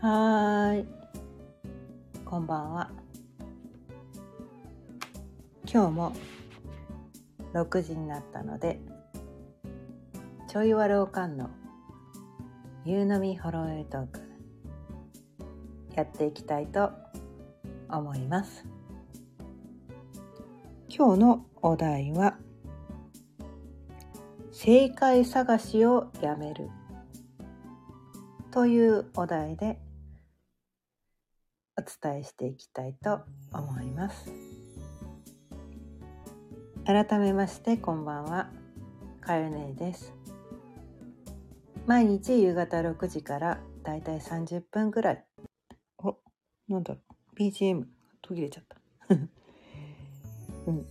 はい。こんばんは。今日も6時になったので、ちょいわるおかんの夕飲みほろよいトーク、やっていきたいと思います。今日のお題は、正解探しをやめるというお題で伝えしていきたいと思います。改めましてこんばんは。かよねです。毎日夕方6時からだいたい30分ぐらい。おなんだろう。BGM 途切れちゃった。うん。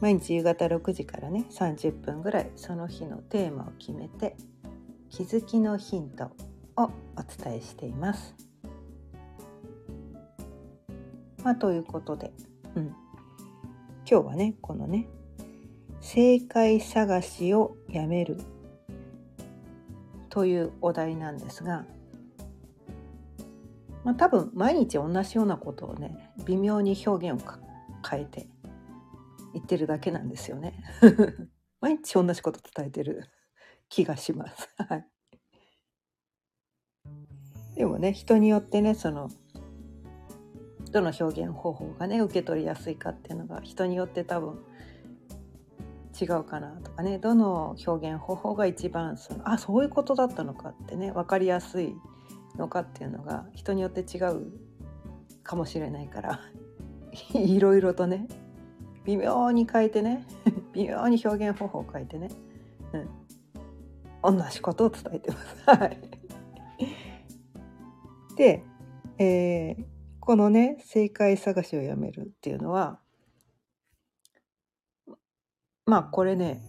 毎日夕方6時からね30分ぐらいその日のテーマを決めて気づきのヒントをお伝えしています。まあ、ということで、うん、今日はねこのね正解探しをやめるというお題なんですが、まあ、多分毎日同じようなことをね微妙に表現を変えて言ってるだけなんですよね。毎日同じこと伝えてる 気がします。はい。でもね人によってねそのどの表現方法がね受け取りやすいかっていうのが人によって多分違うかなとかね。どの表現方法が一番そのあそういうことだったのかってね分かりやすいのかっていうのが人によって違うかもしれないから。いろいろとね微妙に変えてね 微妙に表現方法を変えてね、うん、同じことを伝えてます。はい。で、えー、このね正解探しをやめるっていうのはまあこれね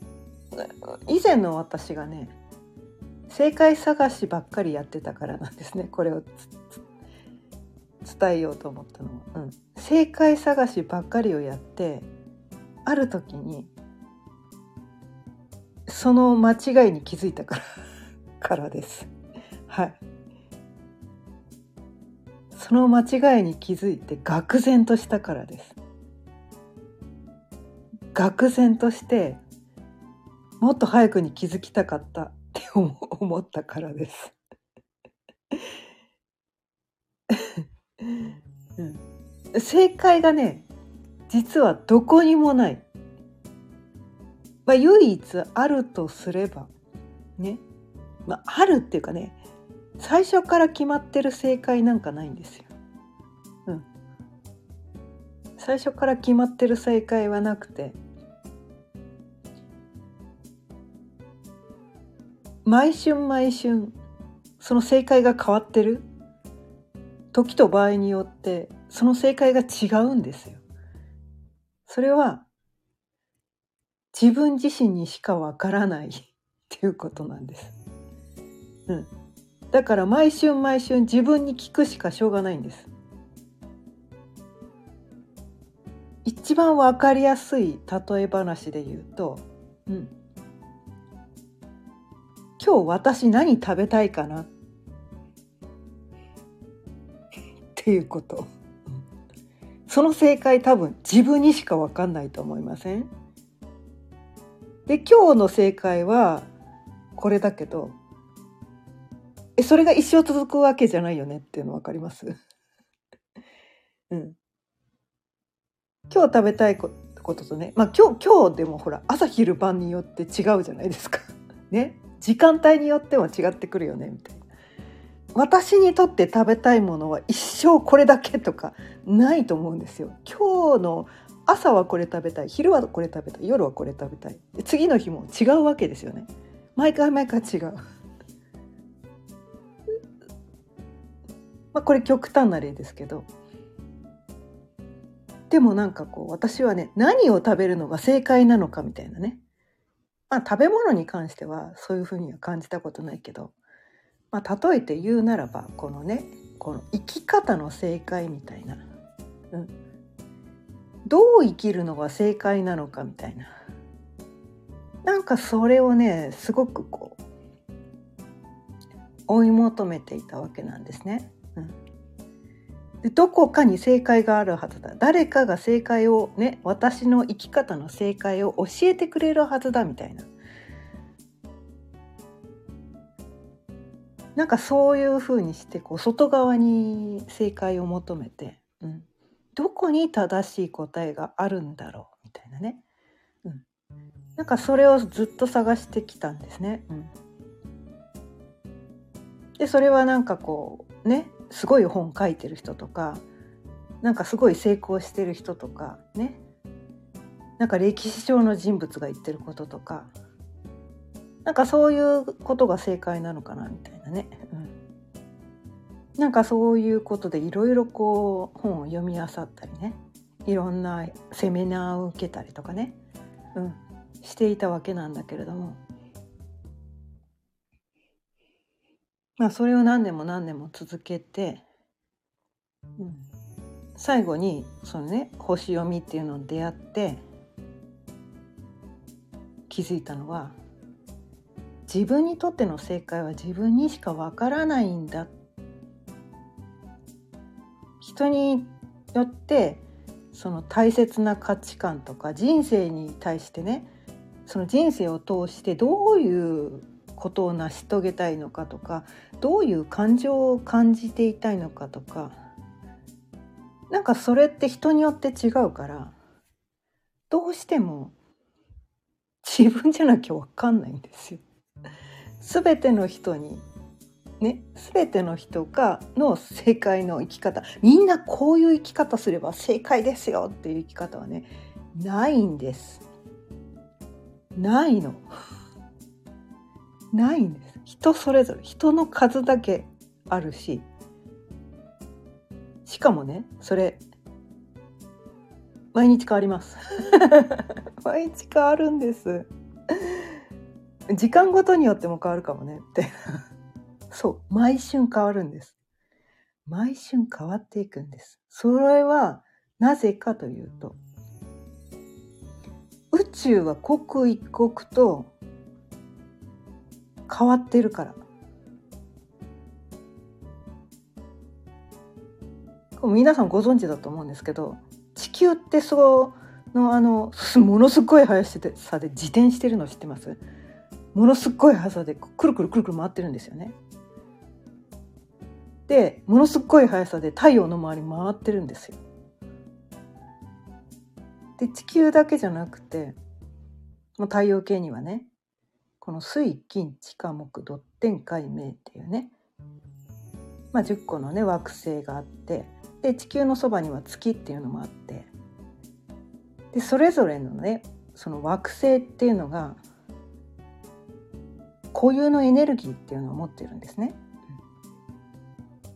以前の私がね正解探しばっかりやってたからなんですねこれを伝えようと思ったのは、うん、正解探しばっかりをやってある時にその間違いに気づいたから からです。はい。その間違いに気づいて愕然としたからです。愕然としてもっと早くに気づきたかったって思ったからです。正解がね実はどこにもない。まあ、唯一あるとすればね、まあ、あるっていうかね最初から決まってる正解なんかないんですよ。うん。最初から決まってる正解はなくて毎春毎春その正解が変わってる？時と場合によってその正解が違うんですよ。それは自分自身にしかわからないっていうことなんです。うん。だから毎春毎春自分に聞くしかしょうがないんです。一番わかりやすい例え話で言うと、うん、今日私何食べたいかな？っていうこと。その正解多分自分にしかわかんないと思いません？で今日の正解はこれだけどえそれが一生続くわけじゃないよねっていうの分かります？うん。今日食べたいこととねまあ今日今日でもほら朝昼晩によって違うじゃないですか。ね。時間帯によっては違ってくるよねみたいな。私にとって食べたいものは一生これだけとかないと思うんですよ。今日の朝はこれ食べたい昼はこれ食べたい夜はこれ食べたい。次の日も違うわけですよね。毎回毎回違う。まあこれ極端な例ですけど。でもなんかこう私はね何を食べるのが正解なのかみたいなね。まあ食べ物に関してはそういうふうには感じたことないけど、まあ、例えて言うならばこのねこの生き方の正解みたいな、うん、どう生きるのが正解なのかみたいな。なんかそれをねすごくこう追い求めていたわけなんですね。うん。どこかに正解があるはずだ。誰かが正解をね私の生き方の正解を教えてくれるはずだみたいな。なんかそういうふうにしてこう外側に正解を求めて、うん、どこに正しい答えがあるんだろうみたいなね、うん、なんかそれをずっと探してきたんですね。うん、でそれはなんかこうねすごい本書いてる人とかなんかすごい成功してる人とかね。なんか歴史上の人物が言ってることとかなんかそういうことが正解なのかなみたいなね、うん、なんかそういうことでいろいろこう本を読み漁ったりね。いろんなセミナーを受けたりとかね、うん、していたわけなんだけれども。まあそれを何年も何年も続けて、うん、最後にそのね星読みっていうのに出会って気づいたのは自分にとっての正解は自分にしかわからないんだ。人によってその大切な価値観とか人生に対してねその人生を通してどういうことを成し遂げたいのかとかどういう感情を感じていたいのかとかなんかそれって人によって違うからどうしても自分じゃなきゃ分かんないんですよ。全ての人にね全ての人がの正解の生き方みんなこういう生き方すれば正解ですよっていう生き方はねないんです。ないの。ないんです。人それぞれ。人の数だけあるし。しかもねそれ毎日変わります。毎日変わるんです。時間ごとによっても変わるかもね。って。そう。毎春変わるんです。毎春変わっていくんです。それはなぜかというと宇宙は刻一刻と変わってるから皆さんご存知だと思うんですけど地球ってそのあの ものすごい速さで自転してるの知ってます？ものすごい速さでくるくるくるくる回ってるんですよね。でものすごい速さで太陽の周り回ってるんですよ。で地球だけじゃなくて太陽系にはねこの水金地下木土天海明っていうね、まあ、10個のね惑星があってで地球のそばには月っていうのもあってでそれぞれのねその惑星っていうのが固有のエネルギーっていうのを持ってるんですね。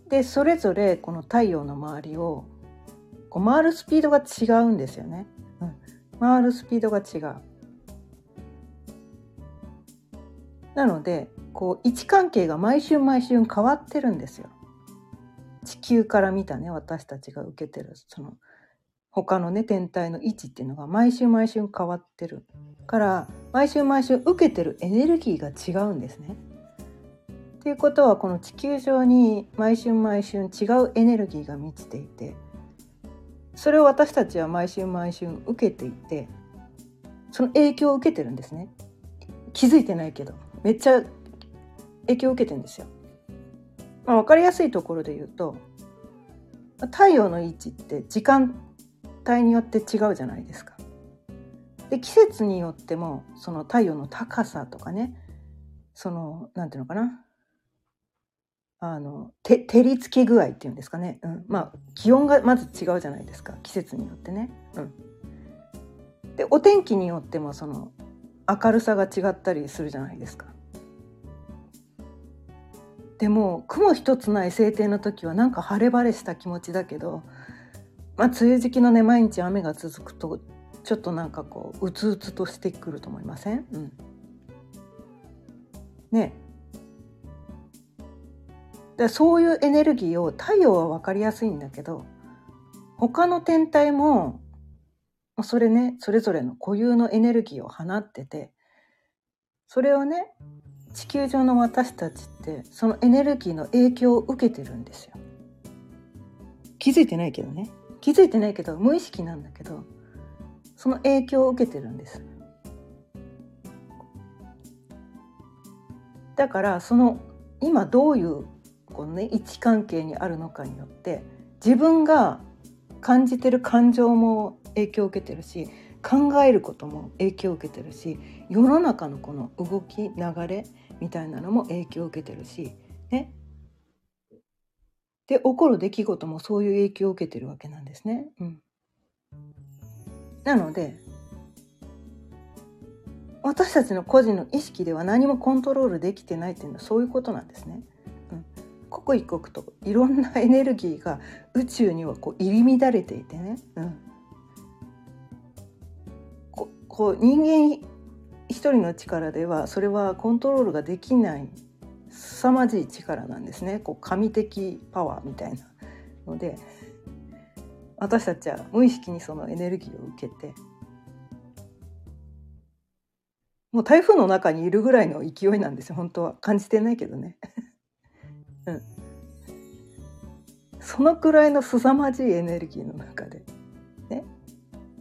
でそれぞれこの太陽の周りをこう回るスピードが違うんですよね。うん、回るスピードが違う。なのでこう位置関係が毎週毎週変わってるんですよ。地球から見たね私たちが受けてるその他のね天体の位置っていうのが毎週毎週変わってるから毎週毎週受けてるエネルギーが違うんですね。っていうことはこの地球上に毎週毎週違うエネルギーが満ちていてそれを私たちは毎週毎週受けていてその影響を受けてるんですね気づいてないけどめっちゃ影響を受けてんですよ。まあ、分かりやすいところで言うと太陽の位置って時間帯によって違うじゃないですか。で季節によってもその太陽の高さとかねそのなんていうのかなあのて照りつけ具合っていうんですかね、うん、まあ気温がまず違うじゃないですか季節によってね。うん、でお天気によってもその明るさが違ったりするじゃないですか。でも雲一つない晴天の時はなんか晴れ晴れした気持ちだけどまあ梅雨時期のね毎日雨が続くとちょっとなんかこううつうつとしてくると思いません、うん、ね。でそういうエネルギーを太陽は分かりやすいんだけど他の天体もそれねそれぞれの固有のエネルギーを放っててそれをね地球上の私たちってそのエネルギーの影響を受けてるんですよ。気づいてないけどね気づいてないけど無意識なんだけどその影響を受けてるんですだからその今どういうこのね位置関係にあるのかによって自分が感じてる感情も影響を受けてるし考えることも影響を受けてるし世の中のこの動き流れみたいなのも影響を受けてるしね。で起こる出来事もそういう影響を受けてるわけなんですね。うん、なので私たちの個人の意識では何もコントロールできてないっていうのはそういうことなんですね。うん、刻一刻といろんなエネルギーが宇宙にはこう入り乱れていてね、うん、ここう人間一人の力ではそれはコントロールができない凄まじい力なんですね。こう神的パワーみたいなので私たちは無意識にそのエネルギーを受けてもう台風の中にいるぐらいの勢いなんですよ。本当は。感じてないけどね。うん、そのくらいの凄まじいエネルギーの中で、ね、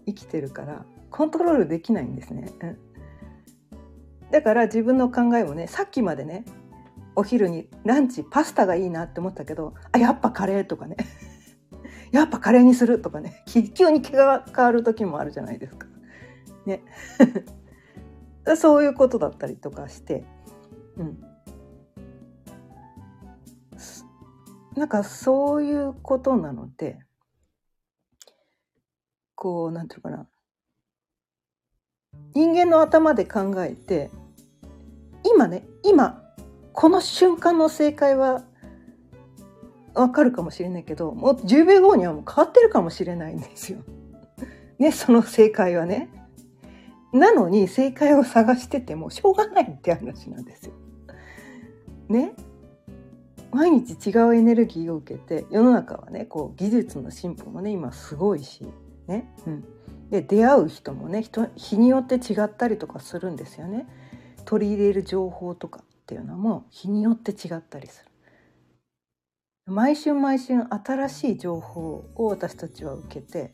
生きてるからコントロールできないんですね。うん、だから自分の考えもねさっきまでねお昼にランチパスタがいいなって思ったけどあやっぱカレーとかね。やっぱカレーにするとかね。急に気が変わる時もあるじゃないですか。ね。そういうことだったりとかして、うん、なんかそういうことなのでこうなんていうかな。人間の頭で考えて今ね今この瞬間の正解はわかるかもしれないけどもう10秒後にはもう変わってるかもしれないんですよ。ねその正解はね。なのに正解を探しててもしょうがないって話なんですよ。ね毎日違うエネルギーを受けて世の中はねこう技術の進歩もね今すごいしね、うん、で出会う人もね人日によって違ったりとかするんですよね。取り入れる情報とかっていうのも日によって違ったりする。毎週毎週新しい情報を私たちは受けて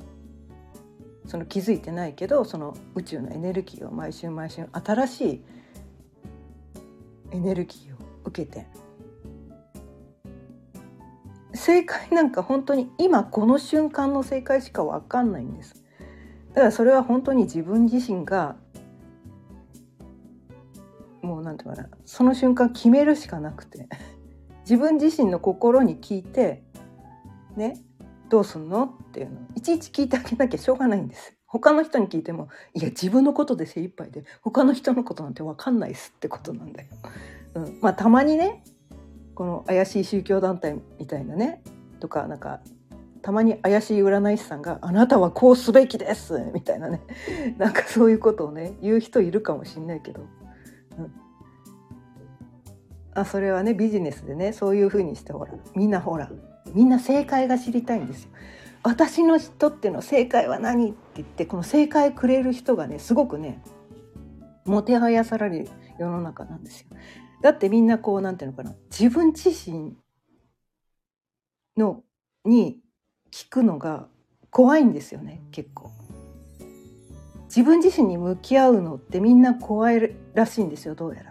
その気づいてないけどその宇宙のエネルギーを毎週毎週新しいエネルギーを受けて正解なんか本当に今この瞬間の正解しか分かんないんです。だからそれは本当に自分自身がうなんていうかな。その瞬間決めるしかなくて。自分自身の心に聞いてねどうすんのっていうのいちいち聞いてあげなきゃしょうがないんです他の人に聞いてもいや自分のことで精一杯で他の人のことなんて分かんないっすってことなんだよ。うん、まあたまにねこの怪しい宗教団体みたいなねとかなんかたまに怪しい占い師さんが「あなたはこうすべきです」みたいなね。なんかそういうことをね言う人いるかもしんないけど。うん、あそれはねビジネスでねそういうふうにしてほらみんなほらみんな正解が知りたいんですよ。私の人っての正解は何って言ってこの正解くれる人がねすごくねもてはやされる世の中なんですよ。だってみんなこうなんていうのかな自分自身のに聞くのが怖いんですよね結構。自分自身に向き合うのってみんな怖いらしいんですよどうやら。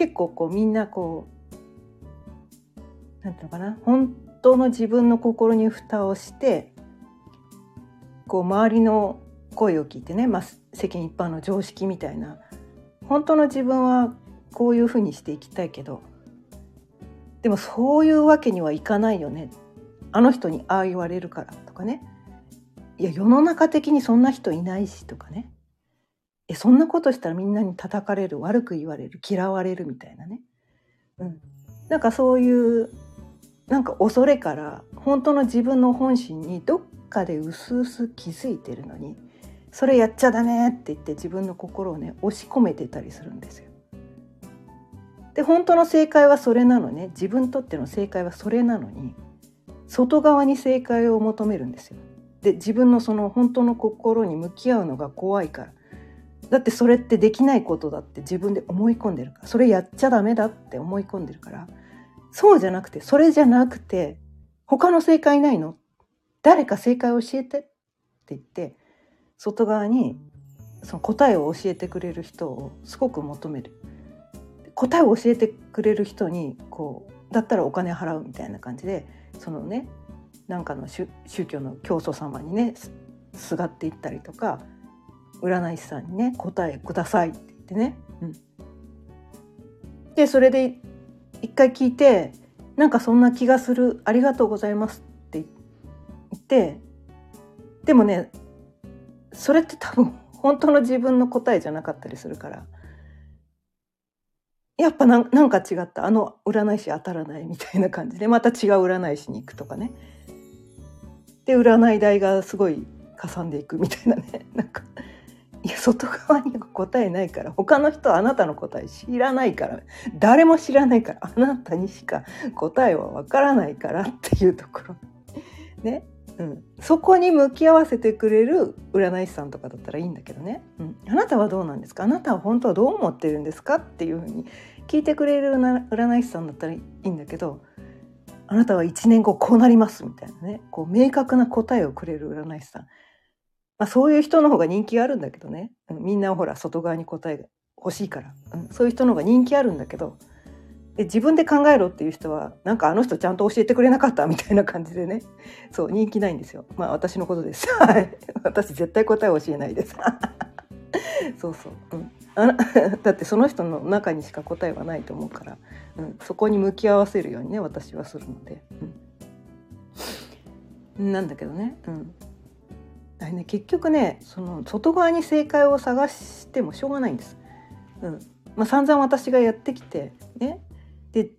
結構こうみんなこうなんていうのかな？本当の自分の心に蓋をしてこう周りの声を聞いてね、まあ、世間一般の常識みたいな。本当の自分はこういうふうにしていきたいけどでもそういうわけにはいかないよね。あの人にああ言われるからとかね。いや世の中的にそんな人いないしとかね。えそんなことしたらみんなに叩かれる悪く言われる嫌われるみたいなね、うん、なんかそういうなんか恐れから本当の自分の本心にどっかでうすうす気づいてるのにそれやっちゃダメって言って自分の心をね押し込めてたりするんですよ。で本当の正解はそれなのね自分にとっての正解はそれなのに外側に正解を求めるんですよ。で自分のその本当の心に向き合うのが怖いからだってそれってできないことだって自分で思い込んでるからそれやっちゃダメだって思い込んでるからそうじゃなくてそれじゃなくて他の正解ないの？誰か正解を教えてって言って外側にその答えを教えてくれる人をすごく求める。答えを教えてくれる人にこうだったらお金払うみたいな感じでそのねなんかの宗教の教祖様にねすがっていったりとか占い師さんにね答えくださいって言ってね、うん、でそれで一回聞いてなんかそんな気がするありがとうございますって言ってでもねそれって多分本当の自分の答えじゃなかったりするからやっぱなんか違った。あの占い師当たらないみたいな感じでまた違う占い師に行くとかね。で占い代がすごいかさんでいくみたいなね。なんかいや外側に答えないから他の人はあなたの答え知らないから誰も知らないからあなたにしか答えはわからないからっていうところ。ね。うん、そこに向き合わせてくれる占い師さんとかだったらいいんだけどね、うん、あなたはどうなんですか？あなたは本当はどう思ってるんですか？っていうふうに聞いてくれる占い師さんだったらいいんだけどあなたは1年後こうなりますみたいなね。こう明確な答えをくれる占い師さん、まあ、そういう人の方が人気あるんだけどね、うん、みんなほら外側に答えが欲しいから、うん、そういう人の方が人気あるんだけどで自分で考えろっていう人はなんかあの人ちゃんと教えてくれなかったみたいな感じでね。そう人気ないんですよ。まあ私のことです。はい。私絶対答え教えないです。そうそう、うん、あ だってその人の中にしか答えはないと思うから、うん、そこに向き合わせるようにね私はするので、うん、なんだけどね,、うん、あれね結局ねその外側に正解を探してもしょうがないんです。うん。まあ、散々私がやってきてね。で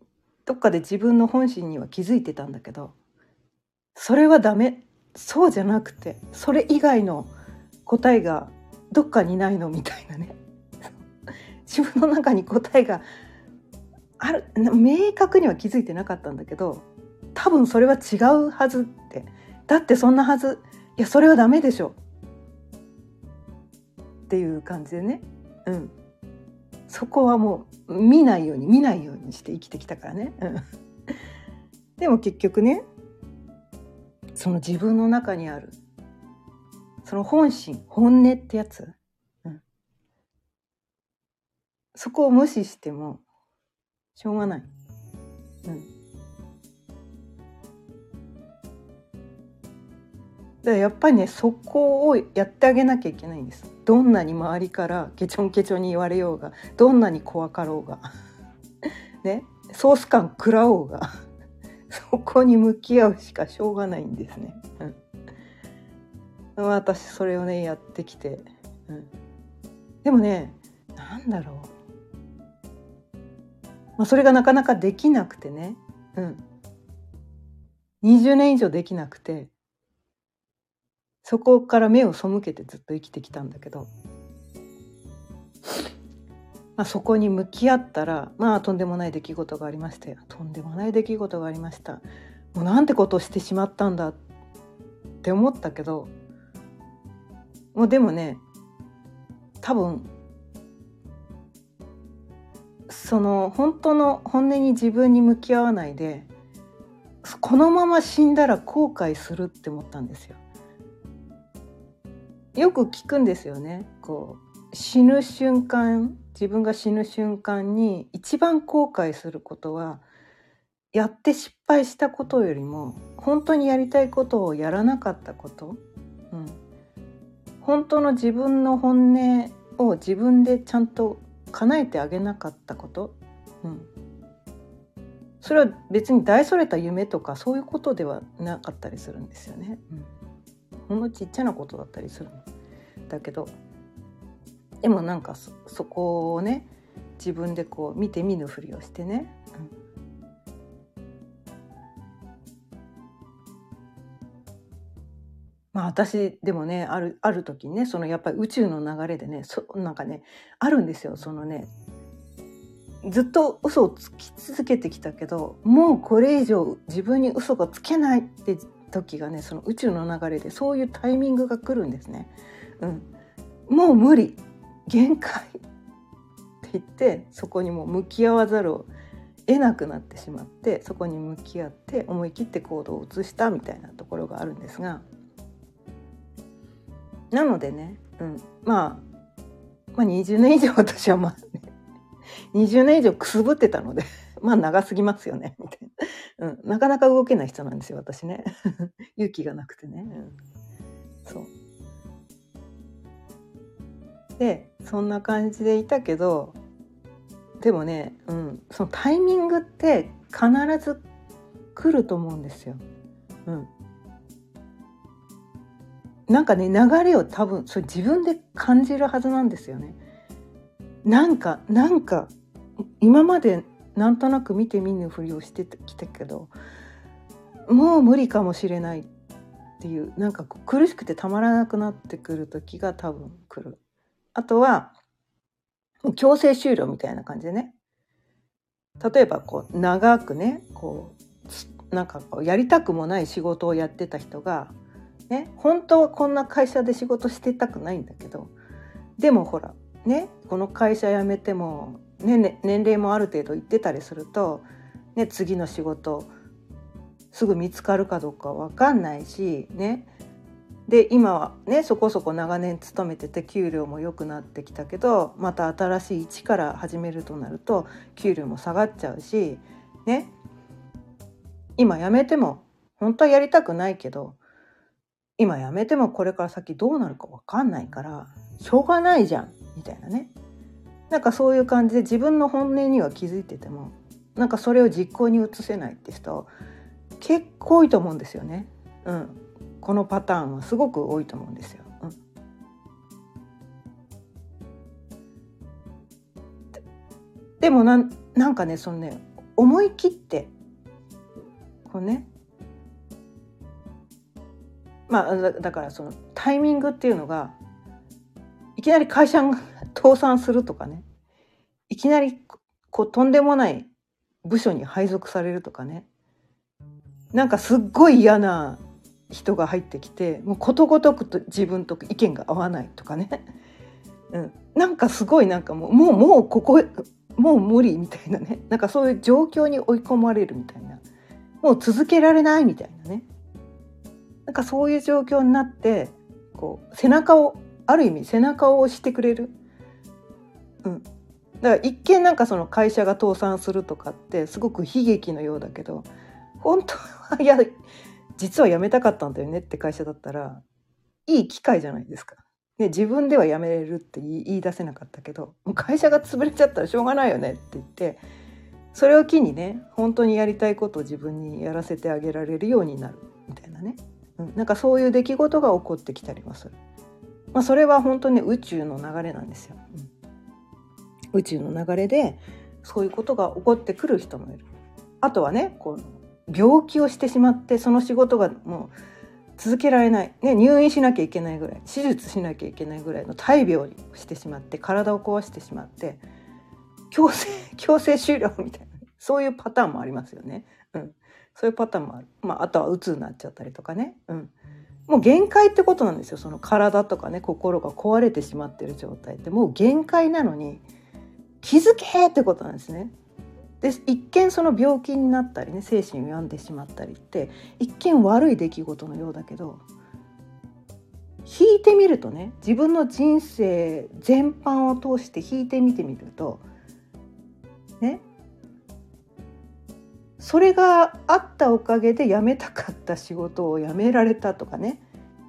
どっかで自分の本心には気づいてたんだけどそれはダメ。そうじゃなくてそれ以外の答えがどっかにないのみたいなね。自分の中に答えがある明確には気づいてなかったんだけど多分それは違うはずって。だってそんなはずいやそれはダメでしょ。っていう感じでね。うん。そこはもう見ないように見ないようにして生きてきたからね。うん。でも結局ねその自分の中にあるその本心本音ってやつ、うん、そこを無視してもしょうがない。うん。だからやっぱりねそこをやってあげなきゃいけないんです。どんなに周りからケチョンケチョンに言われようがどんなに怖かろうが。ね。ソース感食らおうが。そこに向き合うしかしょうがないんですね、うん、私それをねやってきて、うん、でもねなんだろう、まあ、それがなかなかできなくてね、うん、20年以上できなくて。そこから目を背けてずっと生きてきたんだけど、まあ、そこに向き合ったらまあとんでもない出来事がありましたよ。とんでもない出来事がありました。もうなんてことをしてしまったんだって思ったけどもうでもね多分その本当の本音に自分に向き合わないでこのまま死んだら後悔するって思ったんですよ。よく聞くんですよね。こう死ぬ瞬間自分が死ぬ瞬間に一番後悔することはやって失敗したことよりも本当にやりたいことをやらなかったこと、うん、本当の自分の本音を自分でちゃんと叶えてあげなかったこと、うん、それは別に大それた夢とかそういうことではなかったりするんですよね。うん。ほんのちっちゃなことだったりするだけどでもなんかそそこをね自分でこう見て見ぬふりをしてね、うん、まあ私でもねあるある時ねそのやっぱり宇宙の流れでねそなんかねあるんですよ。そのねずっと嘘をつき続けてきたけどもうこれ以上自分に嘘がつけないって時がねその宇宙の流れでそういうタイミングが来るんですね。うん、もう無理。限界って言ってそこにも向き合わざるを得なくなってしまってそこに向き合って思い切って行動を移したみたいなところがあるんですが。なのでね、うん、まあまあ20年以上私はまあね20年以上くすぶってたので。まあ長すぎますよねみたいな、うん、なかなか動けない人なんですよ私ね。勇気がなくてね、うん、そう。でそんな感じでいたけどでもね、うん、そのタイミングって必ず来ると思うんですよ。うん、なんかね流れを多分それ自分で感じるはずなんですよね。なんかなんか今までなんとなく見て見ぬふりをしてきたけどもう無理かもしれないっていうなんか苦しくてたまらなくなってくる時が多分来る。あとは強制終了みたいな感じでね例えばこう長くねこうなんかこうやりたくもない仕事をやってた人が、ね、本当はこんな会社で仕事してたくないんだけどでもほらねこの会社辞めても、ね、ね年齢もある程度いってたりすると、ね、次の仕事すぐ見つかるかどうか分かんないしね。で今はねそこそこ長年勤めてて給料も良くなってきたけどまた新しい一から始めるとなると給料も下がっちゃうしね。今辞めても本当はやりたくないけど今辞めてもこれから先どうなるか分かんないからしょうがないじゃんみたいなね。なんかそういう感じで自分の本音には気づいててもなんかそれを実行に移せないって人結構多いと思うんですよね。うん、このパターンはすごく多いと思うんですよ。うん、でもなんなんかねそのね思い切ってこうねまあだからそのタイミングっていうのがいきなり会社倒産するとかね。いきなりこうとんでもない部署に配属されるとかね。なんかすっごい嫌な人が入ってきてもうことごとくと自分と意見が合わないとかね、うん、なんかすごいなんかもうもうもうここもう無理みたいなね。なんかそういう状況に追い込まれるみたいな。もう続けられないみたいなね。なんかそういう状況になってこう背中をある意味背中を押してくれる、うん、だから一見なんかその会社が倒産するとかってすごく悲劇のようだけど本当はいや実は辞めたかったんだよねって会社だったらいい機会じゃないですか。で自分では辞めれるって言い出せなかったけどもう会社が潰れちゃったらしょうがないよねって言ってそれを機にね本当にやりたいことを自分にやらせてあげられるようになるみたいなね、うん、なんかそういう出来事が起こってきたりもする。まあ、それは本当に宇宙の流れなんですよ。うん、宇宙の流れでそういうことが起こってくる人もいる。あとはねこう病気をしてしまってその仕事がもう続けられない、ね、入院しなきゃいけないぐらい手術しなきゃいけないぐらいの大病にしてしまって体を壊してしまって強制 強制終了みたいな。そういうパターンもありますよね。うん、そういうパターンもある、まあ、あとは鬱になっちゃったりとかね、うん、もう限界ってことなんですよ。その体とかね心が壊れてしまってる状態って。もう限界なのに気づけってことなんですね。で一見その病気になったりね精神を病んでしまったりって一見悪い出来事のようだけど引いてみるとね自分の人生全般を通して引いてみてみるとねそれがあったおかげで辞めたかった仕事を辞められたとかね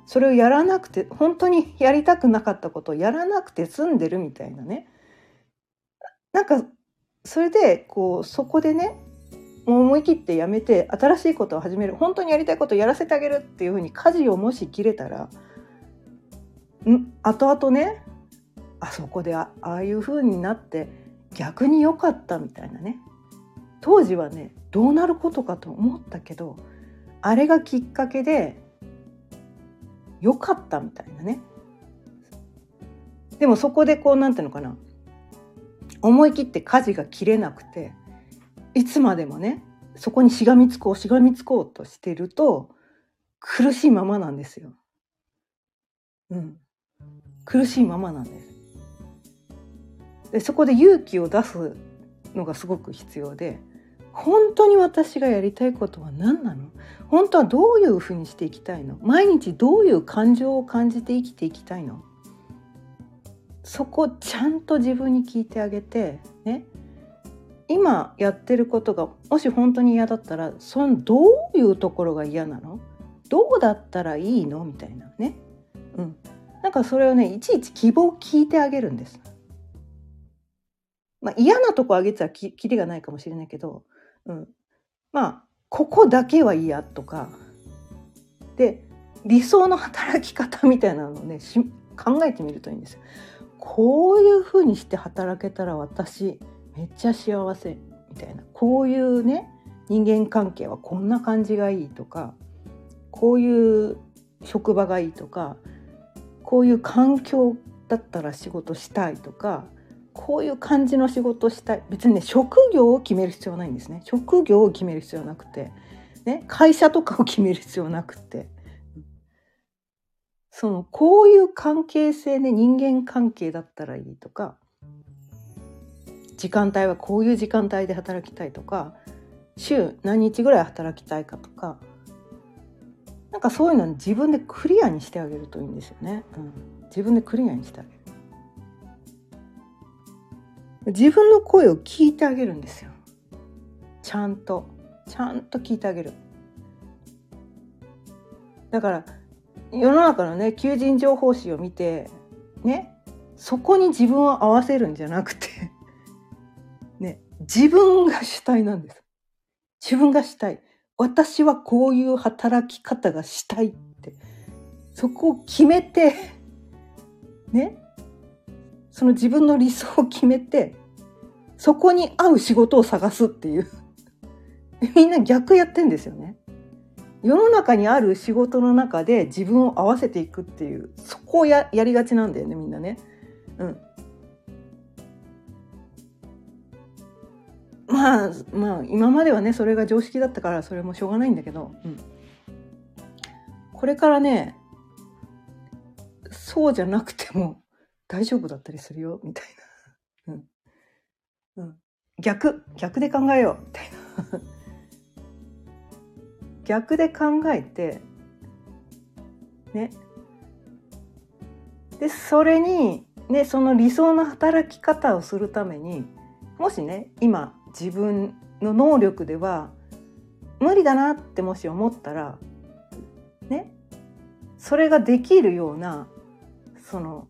それをやらなくて本当にやりたくなかったことをやらなくて済んでるみたいなねなんかそれでこうそこでねもう思い切ってやめて新しいことを始める本当にやりたいことをやらせてあげるっていうふうに舵をもし切れたらん？後々ねあそこでああいうふうになって逆に良かったみたいなね。当時はねどうなることかと思ったけどあれがきっかけで良かったみたいなね。でもそこでこうなんていうのかな。思い切って舵が切れなくていつまでもねそこにしがみつこうしがみつこうとしてると苦しいままなんですよ。うん、苦しいままなんです。でそこで勇気を出すのがすごく必要で本当に私がやりたいことは何なの？本当はどういうふうにしていきたいの？毎日どういう感情を感じて生きていきたいの？そこちゃんと自分に聞いてあげてね。今やってることがもし本当に嫌だったらそのどういうところが嫌なの？どうだったらいいの？みたいな。ね、うん、なんかそれをねいちいち希望を聞いてあげるんです。まあ、嫌なとこあげてたらききりがないかもしれないけど、うん、まあここだけは嫌とか。で理想の働き方みたいなのをね考えてみるといいんですよ。こういうふうにして働けたら私めっちゃ幸せみたいな。こういうね人間関係はこんな感じがいいとかこういう職場がいいとかこういう環境だったら仕事したいとかこういう感じの仕事したい。別にね職業を決める必要はないんですね。職業を決める必要はなくて、ね、会社とかを決める必要はなくて。そのこういう関係性で人間関係だったらいいとか時間帯はこういう時間帯で働きたいとか週何日ぐらい働きたいかとかなんかそういうの自分でクリアにしてあげるといいんですよね、うん、自分でクリアにしてあげる。自分の声を聞いてあげるんですよ。ちゃんと。ちゃんと聞いてあげる。だから世の中のね求人情報誌を見てねそこに自分を合わせるんじゃなくて ね自分が主体なんです。自分が主体。私はこういう働き方がしたいって。そこを決めて ねその自分の理想を決めてそこに合う仕事を探すっていう。みんな逆やってんですよね。世の中にある仕事の中で自分を合わせていくっていうそこをややりがちなんだよねみんなね。うん、まあまあ今まではねそれが常識だったからそれもしょうがないんだけど、うん、これからねそうじゃなくても大丈夫だったりするよみたいな、うん。うん、逆。逆で考えようみたいな。逆で考えてねでそれに、ね、その理想の働き方をするためにもしね今自分の能力では無理だなってもし思ったらねそれができるようなその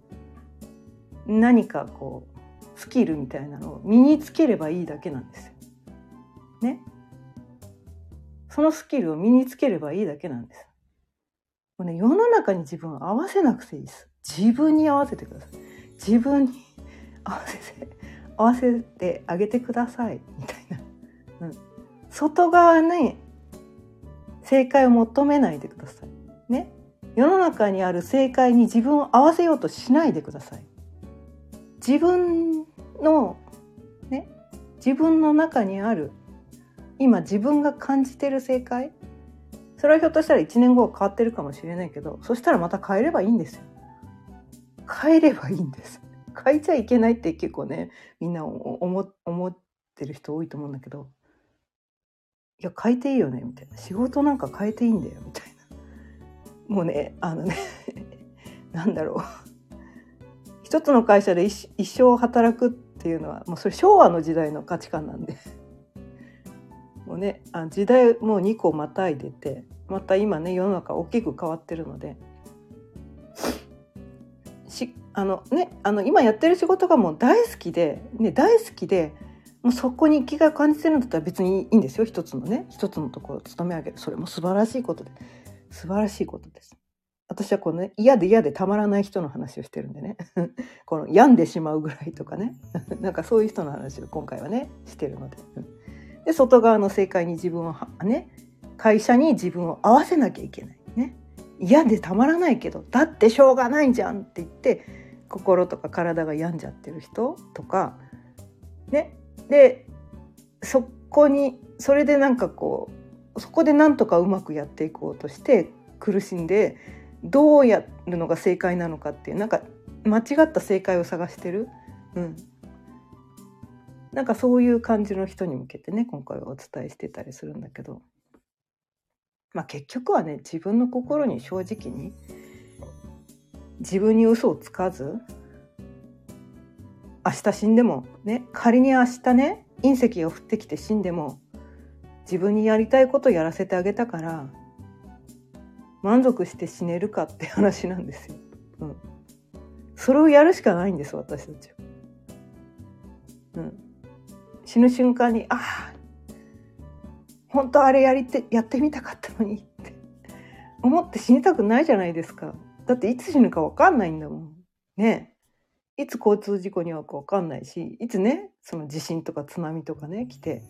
何かこうスキルみたいなのを身につければいいだけなんですよ。ね。そのスキルを身につければいいだけなんです。もうね、世の中に自分を合わせなくていいです。自分に合わせてください。自分に合わせて、合わせてあげてください。みたいな。うん。外側に正解を求めないでください。ね。世の中にある正解に自分を合わせようとしないでください。自分の、ね、自分の中にある今自分が感じてる正解？それはひょっとしたら1年後は変わってるかもしれないけどそしたらまた変えればいいんですよ。変えればいいんです。変えちゃいけないって結構ねみんな思思ってる人多いと思うんだけどいや変えていいよねみたいな。仕事なんか変えていいんだよみたいな。もうねあのね なんだろう。一つの会社で一生働くっていうのはもうそれ昭和の時代の価値観なんで。ねあ時代もう2個またいでてまた今ね世の中大きく変わってるので。しあのねあの今やってる仕事がもう大好きで、ね、大好きでもうそこに生きがいを感じてるんだったら別にいいんですよ。一つのね一つのところを勤め上げる。それも素晴らしいことで。素晴らしいことです。私はこのね嫌で嫌でたまらない人の話をしてるんでね。この病んでしまうぐらいとかね。なんかそういう人の話を今回はねしてるので。で外側の正解に自分をね会社に自分を合わせなきゃいけないね。嫌でたまらないけどだってしょうがないじゃんって言って心とか体が病んじゃってる人とかね。でそこにそれでなんかこうそこでなんとかうまくやっていこうとして苦しんでどうやるのが正解なのかっていうなんか間違った正解を探してる、うん、なんかそういう感じの人に向けてね今回はお伝えしてたりするんだけどまあ結局はね自分の心に正直に自分に嘘をつかず明日死んでもね仮に明日ね隕石が降ってきて死んでも自分にやりたいことやらせてあげたから満足して死ねるかって話なんですよ。うん、それをやるしかないんです私たちは。うん、死ぬ瞬間にああ本当あれやりてやってみたかったのにって思って死にたくないじゃないですか。だっていつ死ぬか分かんないんだもん。ねいつ交通事故に遭うか分かんないしいつねその地震とか津波とかね来て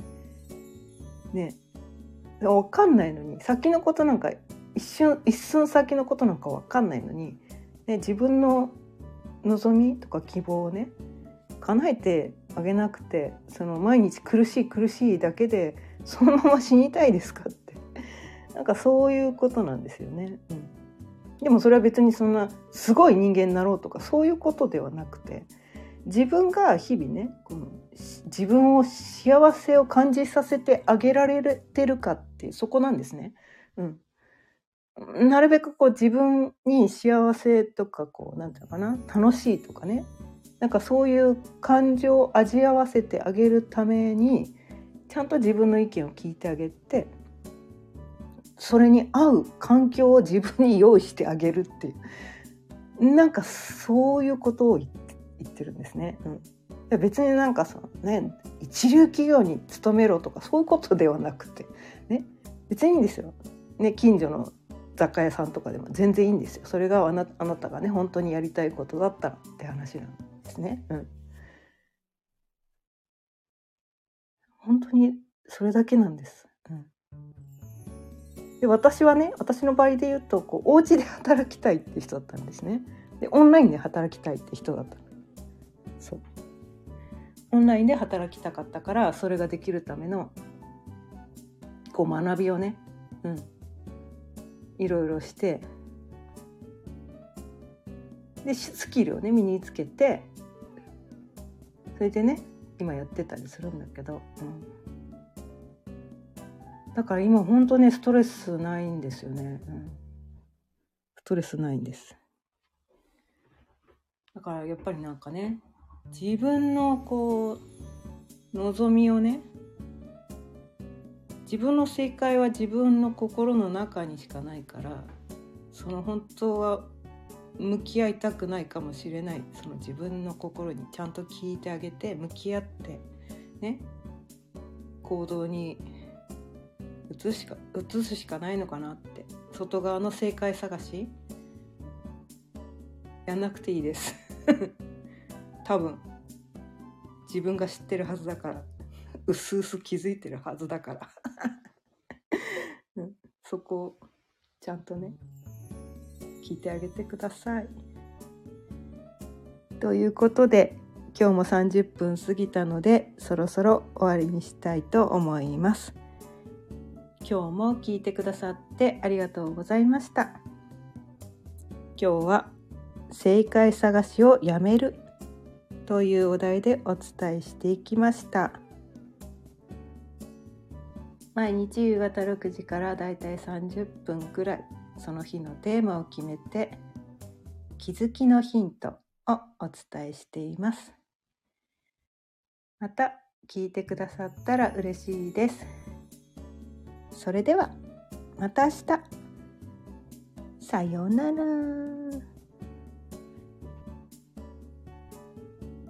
ね分かんないのに先のことなんか一瞬一寸先のことなんか分かんないのに、ね、自分の望みとか希望をね叶えてあげなくてその毎日苦しい苦しいだけでそのまま死にたいですかって なんかそういうことなんですよね。うん、でもそれは別にそんなすごい人間になろうとかそういうことではなくて自分が日々ねこの自分を幸せを感じさせてあげられてるかっていうそこなんですね。うん、なるべくこう自分に幸せとかこうなんていうのかな楽しいとかねなんかそういう感情を味わわせてあげるためにちゃんと自分の意見を聞いてあげてそれに合う環境を自分に用意してあげるっていうなんかそういうことを言ってるんですね。うん、別になんかそのね一流企業に勤めろとかそういうことではなくてね別にいいんですよ。ね近所の雑貨屋さんとかでも全然いいんですよそれがあなあなたがね本当にやりたいことだったらって話なのんですね。うん、本当にそれだけなんです。うん、で私はね私の場合で言うとこうお家で働きたいって人だったんですね。でオンラインで働きたいって人だったそうオンラインで働きたかったからそれができるためのこう学びをね、うん、いろいろしてでスキルをね身につけてそれでね今やってたりするんだけど、うん、だから今本当ねストレスないんですよね、うん、ストレスないんです。だからやっぱりなんかね自分のこう望みをね自分の正解は自分の心の中にしかないからその本当は向き合いたくないかもしれない。その自分の心にちゃんと聞いてあげて向き合ってね。行動に移すしか移すしかないのかなって。外側の正解探し？やんなくていいです。多分。自分が知ってるはずだから。うすうす気づいてるはずだから、そこをちゃんとね。聞いてあげてください。ということで今日も30分過ぎたのでそろそろ終わりにしたいと思います。今日も聞いてくださってありがとうございました。今日は正解探しをやめるというお題でお伝えしていきました。毎日夕方6時からだいたい30分くらいその日のテーマを決めて気づきのヒントをお伝えしています。また聞いてくださったら嬉しいです。それではまた明日。さようなら。